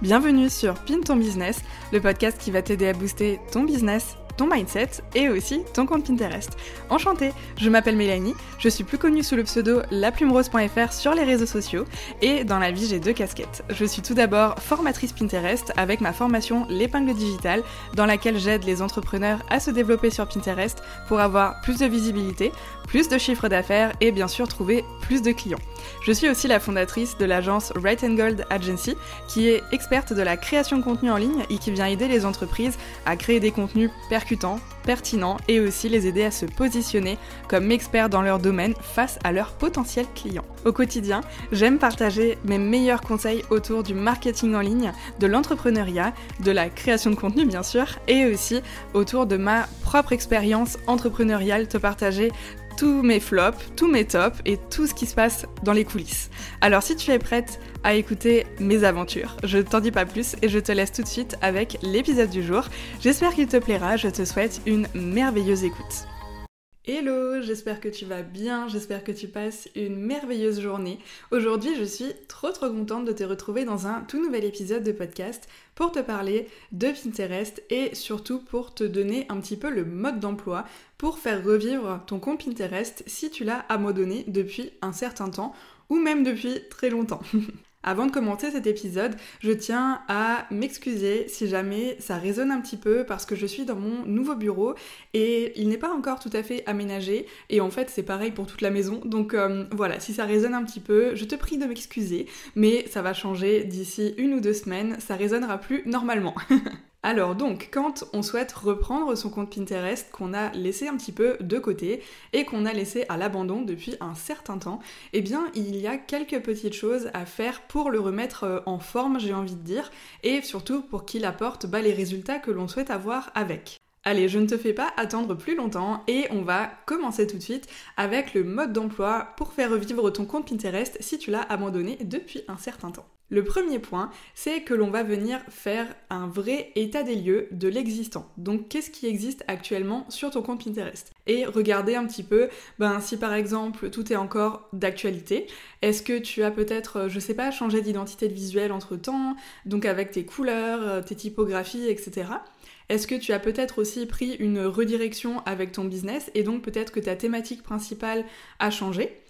Bienvenue sur Pin ton business, le podcast qui va t'aider à booster ton business ton mindset et aussi ton compte Pinterest. Enchantée, je m'appelle Mélanie, je suis plus connue sous le pseudo laplumerose.fr sur les réseaux sociaux et dans la vie j'ai deux casquettes. Je suis tout d'abord formatrice Pinterest avec ma formation L'épingle digitale dans laquelle j'aide les entrepreneurs à se développer sur Pinterest pour avoir plus de visibilité, plus de chiffres d'affaires et bien sûr trouver plus de clients. Je suis aussi la fondatrice de l'agence Right and Gold Agency qui est experte de la création de contenu en ligne et qui vient aider les entreprises à créer des contenus percutants pertinent et aussi les aider à se positionner comme experts dans leur domaine face à leurs potentiels clients. Au quotidien, j'aime partager mes meilleurs conseils autour du marketing en ligne, de l'entrepreneuriat, de la création de contenu bien sûr, et aussi autour de ma propre expérience entrepreneuriale, te partager tous mes flops, tous mes tops et tout ce qui se passe dans les coulisses. Alors si tu es prête à écouter mes aventures, je t'en dis pas plus et je te laisse tout de suite avec l'épisode du jour. J'espère qu'il te plaira, je te souhaite une merveilleuse écoute. Hello, j'espère que tu vas bien, j'espère que tu passes une merveilleuse journée. Aujourd'hui, je suis trop trop contente de te retrouver dans un tout nouvel épisode de podcast pour te parler de Pinterest et surtout pour te donner un petit peu le mode d'emploi pour faire revivre ton compte Pinterest si tu l'as abandonné depuis un certain temps ou même depuis très longtemps. Avant de commencer cet épisode, je tiens à m'excuser si jamais ça résonne un petit peu parce que je suis dans mon nouveau bureau et il n'est pas encore tout à fait aménagé et en fait c'est pareil pour toute la maison. Donc euh, voilà, si ça résonne un petit peu, je te prie de m'excuser, mais ça va changer d'ici une ou deux semaines, ça résonnera plus normalement. Alors donc, quand on souhaite reprendre son compte Pinterest qu'on a laissé un petit peu de côté et qu'on a laissé à l'abandon depuis un certain temps, eh bien il y a quelques petites choses à faire pour le remettre euh, en forme, j'ai envie de dire, et surtout pour qu'il apporte bah, les résultats que l'on souhaite avoir avec. Allez, je ne te fais pas attendre plus longtemps et on va commencer tout de suite avec le mode d'emploi pour faire revivre ton compte Pinterest si tu l'as abandonné depuis un certain temps. Le premier point, c'est que l'on va venir faire un vrai état des lieux de l'existant. Donc qu'est-ce qui existe actuellement sur ton compte Pinterest? Et regarder un petit peu, ben si par exemple tout est encore d'actualité, est-ce que tu as peut-être, euh, je sais pas, changé d'identité visuelle entre temps, donc avec tes couleurs, euh, tes typographies, etc. Est-ce que tu as peut-être aussi pris une redirection avec ton business et donc peut-être que ta thématique principale a changé?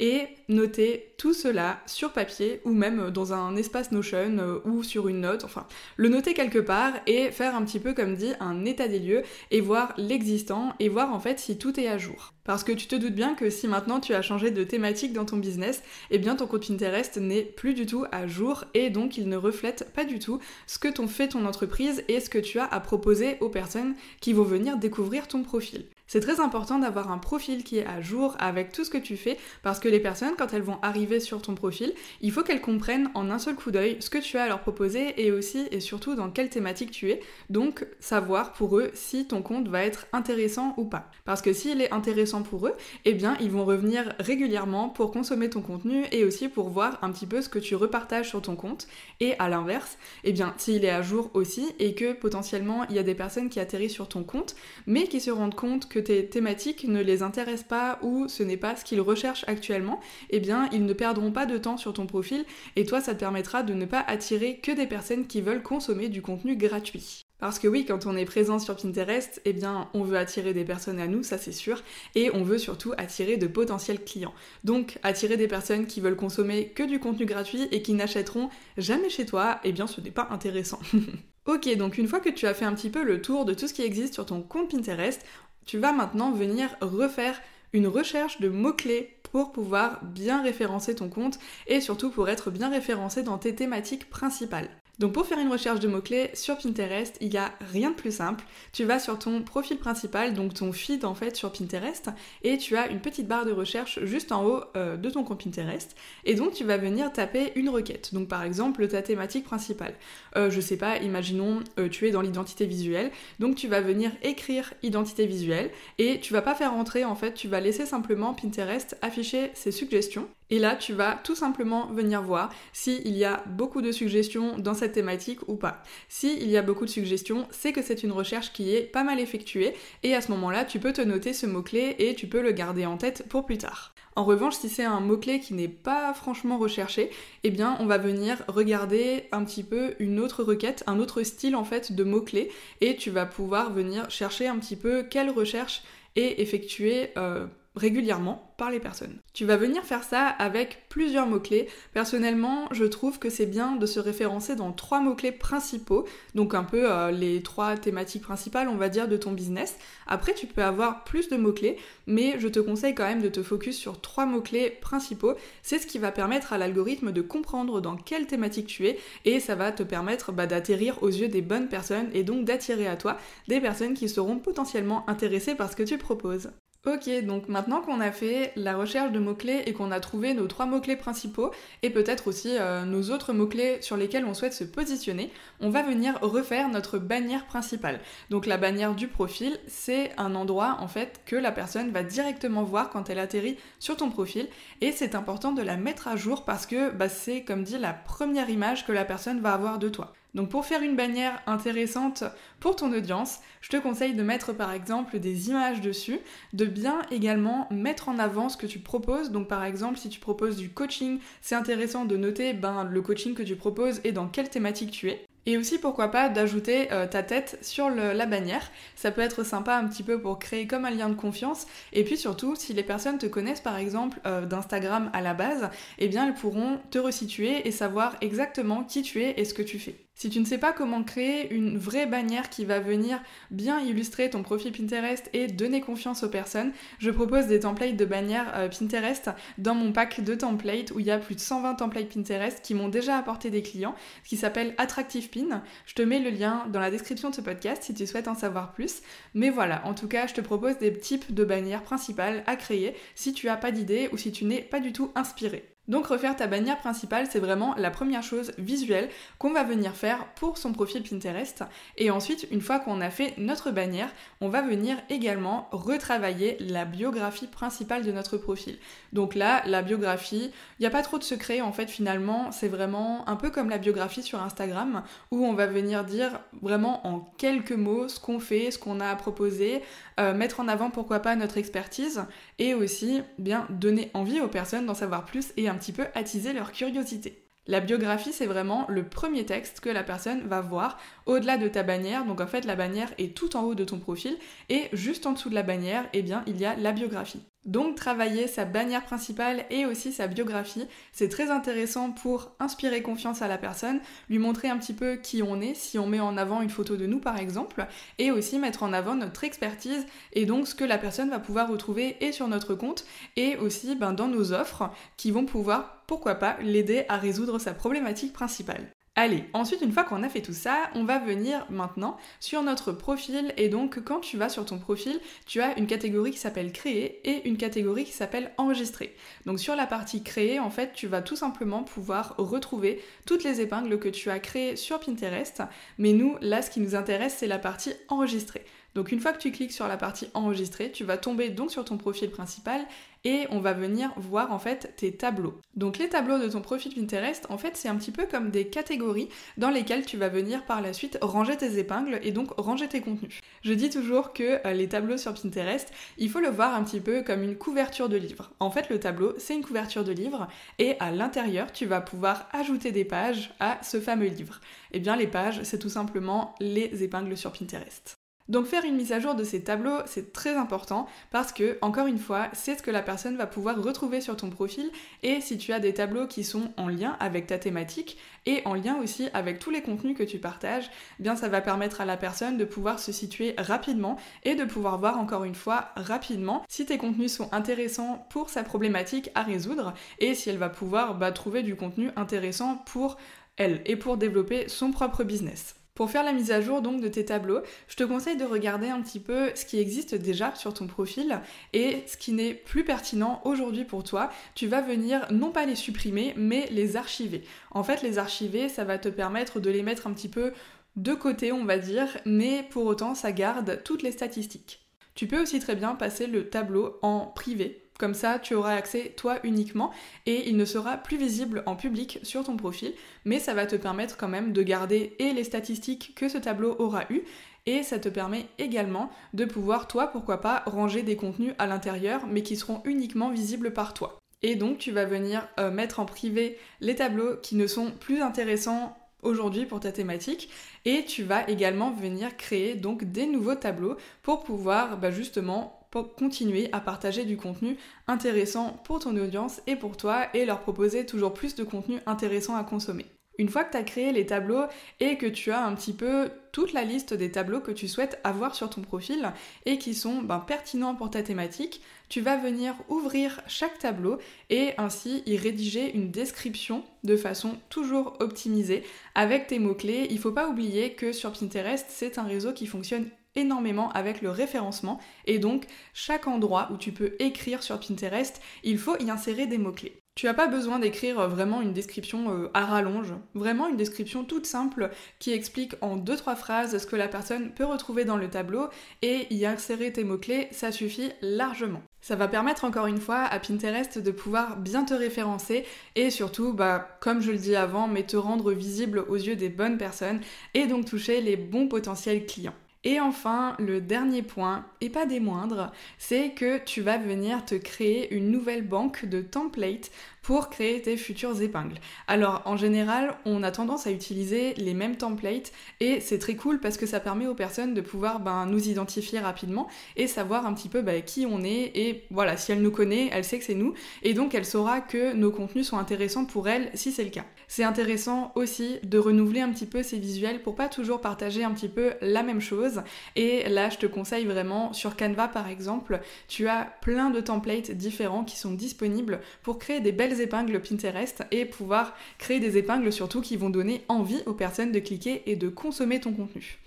Et noter tout cela sur papier ou même dans un espace Notion euh, ou sur une note, enfin le noter quelque part et faire un petit peu comme dit un état des lieux et voir l'existant et voir en fait si tout est à jour. Parce que tu te doutes bien que si maintenant tu as changé de thématique dans ton business, eh bien ton compte Pinterest n'est plus du tout à jour et donc il ne reflète pas du tout ce que t'ont fait ton entreprise et ce que tu as à proposer aux personnes qui vont venir découvrir ton profil. C'est très important d'avoir un profil qui est à jour avec tout ce que tu fais parce que les personnes, quand elles vont arriver sur ton profil, il faut qu'elles comprennent en un seul coup d'œil ce que tu as à leur proposer et aussi et surtout dans quelle thématique tu es. Donc savoir pour eux si ton compte va être intéressant ou pas. Parce que s'il est intéressant pour eux, eh bien ils vont revenir régulièrement pour consommer ton contenu et aussi pour voir un petit peu ce que tu repartages sur ton compte. Et à l'inverse, eh bien s'il est à jour aussi et que potentiellement il y a des personnes qui atterrissent sur ton compte mais qui se rendent compte que tes thématiques ne les intéressent pas ou ce n'est pas ce qu'ils recherchent actuellement, eh bien ils ne perdront pas de temps sur ton profil et toi ça te permettra de ne pas attirer que des personnes qui veulent consommer du contenu gratuit. Parce que oui, quand on est présent sur Pinterest, eh bien, on veut attirer des personnes à nous, ça c'est sûr, et on veut surtout attirer de potentiels clients. Donc, attirer des personnes qui veulent consommer que du contenu gratuit et qui n'achèteront jamais chez toi, eh bien, ce n'est pas intéressant. ok, donc une fois que tu as fait un petit peu le tour de tout ce qui existe sur ton compte Pinterest, tu vas maintenant venir refaire une recherche de mots-clés pour pouvoir bien référencer ton compte et surtout pour être bien référencé dans tes thématiques principales. Donc pour faire une recherche de mots-clés sur Pinterest, il n'y a rien de plus simple. Tu vas sur ton profil principal, donc ton feed en fait sur Pinterest, et tu as une petite barre de recherche juste en haut euh, de ton compte Pinterest. Et donc tu vas venir taper une requête. Donc par exemple ta thématique principale. Euh, je sais pas, imaginons euh, tu es dans l'identité visuelle, donc tu vas venir écrire identité visuelle et tu vas pas faire entrer en fait, tu vas laisser simplement Pinterest afficher ses suggestions et là, tu vas tout simplement venir voir s'il y a beaucoup de suggestions dans cette thématique ou pas. S'il y a beaucoup de suggestions, c'est que c'est une recherche qui est pas mal effectuée et à ce moment-là, tu peux te noter ce mot-clé et tu peux le garder en tête pour plus tard. En revanche, si c'est un mot-clé qui n'est pas franchement recherché, eh bien on va venir regarder un petit peu une autre requête, un autre style en fait de mots-clés et tu vas pouvoir venir chercher un petit peu quelle recherche est effectuée euh, régulièrement par les personnes. Tu vas venir faire ça avec plusieurs mots-clés. Personnellement, je trouve que c'est bien de se référencer dans trois mots-clés principaux, donc un peu euh, les trois thématiques principales, on va dire, de ton business. Après, tu peux avoir plus de mots-clés, mais je te conseille quand même de te focus sur trois mots-clés principaux. C'est ce qui va permettre à l'algorithme de comprendre dans quelle thématique tu es, et ça va te permettre bah, d'atterrir aux yeux des bonnes personnes, et donc d'attirer à toi des personnes qui seront potentiellement intéressées par ce que tu proposes. Ok, donc maintenant qu'on a fait la recherche de mots-clés et qu'on a trouvé nos trois mots-clés principaux et peut-être aussi euh, nos autres mots-clés sur lesquels on souhaite se positionner, on va venir refaire notre bannière principale. Donc la bannière du profil, c'est un endroit en fait que la personne va directement voir quand elle atterrit sur ton profil et c'est important de la mettre à jour parce que bah, c'est comme dit la première image que la personne va avoir de toi. Donc pour faire une bannière intéressante pour ton audience, je te conseille de mettre par exemple des images dessus, de bien également mettre en avant ce que tu proposes. Donc par exemple, si tu proposes du coaching, c'est intéressant de noter ben, le coaching que tu proposes et dans quelle thématique tu es. Et aussi pourquoi pas d'ajouter euh, ta tête sur la bannière. Ça peut être sympa un petit peu pour créer comme un lien de confiance. Et puis surtout, si les personnes te connaissent par exemple euh, d'Instagram à la base, eh bien elles pourront te resituer et savoir exactement qui tu es et ce que tu fais. Si tu ne sais pas comment créer une vraie bannière qui va venir bien illustrer ton profil Pinterest et donner confiance aux personnes, je propose des templates de bannières euh, Pinterest dans mon pack de templates où il y a plus de 120 templates Pinterest qui m'ont déjà apporté des clients, qui s'appelle Attractive Pin. Je te mets le lien dans la description de ce podcast si tu souhaites en savoir plus. Mais voilà, en tout cas, je te propose des types de bannières principales à créer si tu n'as pas d'idée ou si tu n'es pas du tout inspiré. Donc refaire ta bannière principale, c'est vraiment la première chose visuelle qu'on va venir faire pour son profil Pinterest. Et ensuite, une fois qu'on a fait notre bannière, on va venir également retravailler la biographie principale de notre profil. Donc là, la biographie, il n'y a pas trop de secret en fait finalement, c'est vraiment un peu comme la biographie sur Instagram où on va venir dire vraiment en quelques mots ce qu'on fait, ce qu'on a à proposer, euh, mettre en avant pourquoi pas notre expertise et aussi bien donner envie aux personnes d'en savoir plus et un petit peu attiser leur curiosité. La biographie, c'est vraiment le premier texte que la personne va voir au-delà de ta bannière. Donc en fait, la bannière est tout en haut de ton profil et juste en dessous de la bannière, eh bien, il y a la biographie. Donc travailler sa bannière principale et aussi sa biographie, c'est très intéressant pour inspirer confiance à la personne, lui montrer un petit peu qui on est, si on met en avant une photo de nous par exemple, et aussi mettre en avant notre expertise et donc ce que la personne va pouvoir retrouver et sur notre compte et aussi ben, dans nos offres qui vont pouvoir, pourquoi pas, l'aider à résoudre sa problématique principale. Allez, ensuite une fois qu'on a fait tout ça, on va venir maintenant sur notre profil et donc quand tu vas sur ton profil, tu as une catégorie qui s'appelle créer et une catégorie qui s'appelle enregistrer. Donc sur la partie créer, en fait, tu vas tout simplement pouvoir retrouver toutes les épingles que tu as créées sur Pinterest, mais nous, là, ce qui nous intéresse, c'est la partie enregistrer. Donc une fois que tu cliques sur la partie enregistrer, tu vas tomber donc sur ton profil principal et on va venir voir en fait tes tableaux. Donc les tableaux de ton profil Pinterest, en fait, c'est un petit peu comme des catégories dans lesquelles tu vas venir par la suite ranger tes épingles et donc ranger tes contenus. Je dis toujours que euh, les tableaux sur Pinterest, il faut le voir un petit peu comme une couverture de livre. En fait, le tableau, c'est une couverture de livre et à l'intérieur, tu vas pouvoir ajouter des pages à ce fameux livre. Eh bien les pages, c'est tout simplement les épingles sur Pinterest. Donc faire une mise à jour de ces tableaux, c'est très important parce que, encore une fois, c'est ce que la personne va pouvoir retrouver sur ton profil et si tu as des tableaux qui sont en lien avec ta thématique et en lien aussi avec tous les contenus que tu partages, eh bien ça va permettre à la personne de pouvoir se situer rapidement et de pouvoir voir encore une fois rapidement si tes contenus sont intéressants pour sa problématique à résoudre et si elle va pouvoir bah, trouver du contenu intéressant pour elle et pour développer son propre business. Pour faire la mise à jour donc de tes tableaux, je te conseille de regarder un petit peu ce qui existe déjà sur ton profil et ce qui n'est plus pertinent aujourd'hui pour toi. Tu vas venir non pas les supprimer mais les archiver. En fait, les archiver, ça va te permettre de les mettre un petit peu de côté, on va dire, mais pour autant, ça garde toutes les statistiques. Tu peux aussi très bien passer le tableau en privé comme ça, tu auras accès toi uniquement et il ne sera plus visible en public sur ton profil, mais ça va te permettre quand même de garder et les statistiques que ce tableau aura eu Et ça te permet également de pouvoir, toi, pourquoi pas, ranger des contenus à l'intérieur, mais qui seront uniquement visibles par toi. Et donc tu vas venir euh, mettre en privé les tableaux qui ne sont plus intéressants aujourd'hui pour ta thématique et tu vas également venir créer donc des nouveaux tableaux pour pouvoir bah, justement continuer à partager du contenu intéressant pour ton audience et pour toi et leur proposer toujours plus de contenu intéressant à consommer. Une fois que tu as créé les tableaux et que tu as un petit peu toute la liste des tableaux que tu souhaites avoir sur ton profil et qui sont ben, pertinents pour ta thématique, tu vas venir ouvrir chaque tableau et ainsi y rédiger une description de façon toujours optimisée avec tes mots-clés. Il ne faut pas oublier que sur Pinterest, c'est un réseau qui fonctionne énormément avec le référencement et donc chaque endroit où tu peux écrire sur Pinterest, il faut y insérer des mots-clés. Tu n'as pas besoin d'écrire euh, vraiment une description euh, à rallonge, vraiment une description toute simple qui explique en deux trois phrases ce que la personne peut retrouver dans le tableau et y insérer tes mots-clés, ça suffit largement. Ça va permettre encore une fois à Pinterest de pouvoir bien te référencer et surtout, bah, comme je le dis avant, mais te rendre visible aux yeux des bonnes personnes et donc toucher les bons potentiels clients. Et enfin, le dernier point, et pas des moindres, c'est que tu vas venir te créer une nouvelle banque de templates pour créer tes futures épingles. Alors en général, on a tendance à utiliser les mêmes templates et c'est très cool parce que ça permet aux personnes de pouvoir ben, nous identifier rapidement et savoir un petit peu ben, qui on est et voilà, si elle nous connaît, elle sait que c'est nous et donc elle saura que nos contenus sont intéressants pour elle si c'est le cas. C'est intéressant aussi de renouveler un petit peu ces visuels pour pas toujours partager un petit peu la même chose et là je te conseille vraiment sur Canva par exemple, tu as plein de templates différents qui sont disponibles pour créer des belles épingles Pinterest et pouvoir créer des épingles surtout qui vont donner envie aux personnes de cliquer et de consommer ton contenu.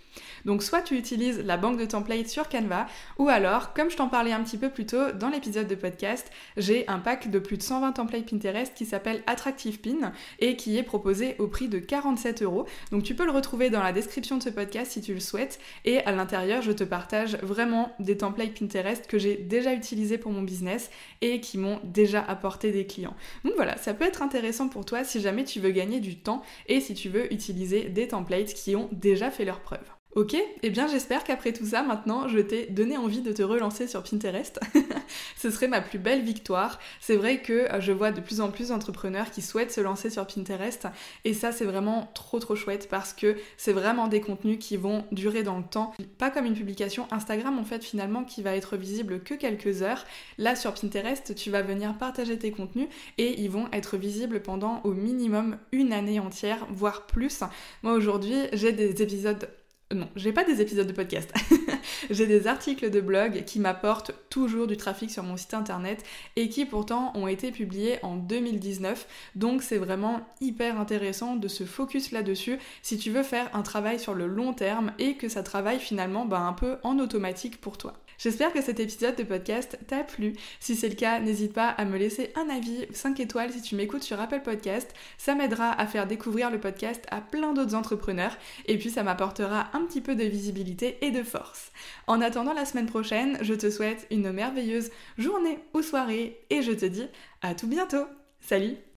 Donc soit tu utilises la banque de templates sur Canva, ou alors, comme je t'en parlais un petit peu plus tôt dans l'épisode de podcast, j'ai un pack de plus de 120 templates Pinterest qui s'appelle Attractive Pin et qui est proposé au prix de 47 euros. Donc tu peux le retrouver dans la description de ce podcast si tu le souhaites. Et à l'intérieur, je te partage vraiment des templates Pinterest que j'ai déjà utilisés pour mon business et qui m'ont déjà apporté des clients. Donc voilà, ça peut être intéressant pour toi si jamais tu veux gagner du temps et si tu veux utiliser des templates qui ont déjà fait leurs preuves. Ok, eh bien j'espère qu'après tout ça, maintenant, je t'ai donné envie de te relancer sur Pinterest. Ce serait ma plus belle victoire. C'est vrai que euh, je vois de plus en plus d'entrepreneurs qui souhaitent se lancer sur Pinterest et ça c'est vraiment trop trop chouette parce que c'est vraiment des contenus qui vont durer dans le temps. Pas comme une publication Instagram en fait finalement qui va être visible que quelques heures. Là sur Pinterest, tu vas venir partager tes contenus et ils vont être visibles pendant au minimum une année entière, voire plus. Moi aujourd'hui, j'ai des épisodes non, j'ai pas des épisodes de podcast. j'ai des articles de blog qui m'apportent toujours du trafic sur mon site internet et qui pourtant ont été publiés en 2019. Donc c'est vraiment hyper intéressant de se focus là-dessus si tu veux faire un travail sur le long terme et que ça travaille finalement bah, un peu en automatique pour toi. J'espère que cet épisode de podcast t'a plu. Si c'est le cas, n'hésite pas à me laisser un avis 5 étoiles si tu m'écoutes sur Apple Podcast. Ça m'aidera à faire découvrir le podcast à plein d'autres entrepreneurs et puis ça m'apportera un petit peu de visibilité et de force. En attendant la semaine prochaine, je te souhaite une merveilleuse journée ou soirée et je te dis à tout bientôt. Salut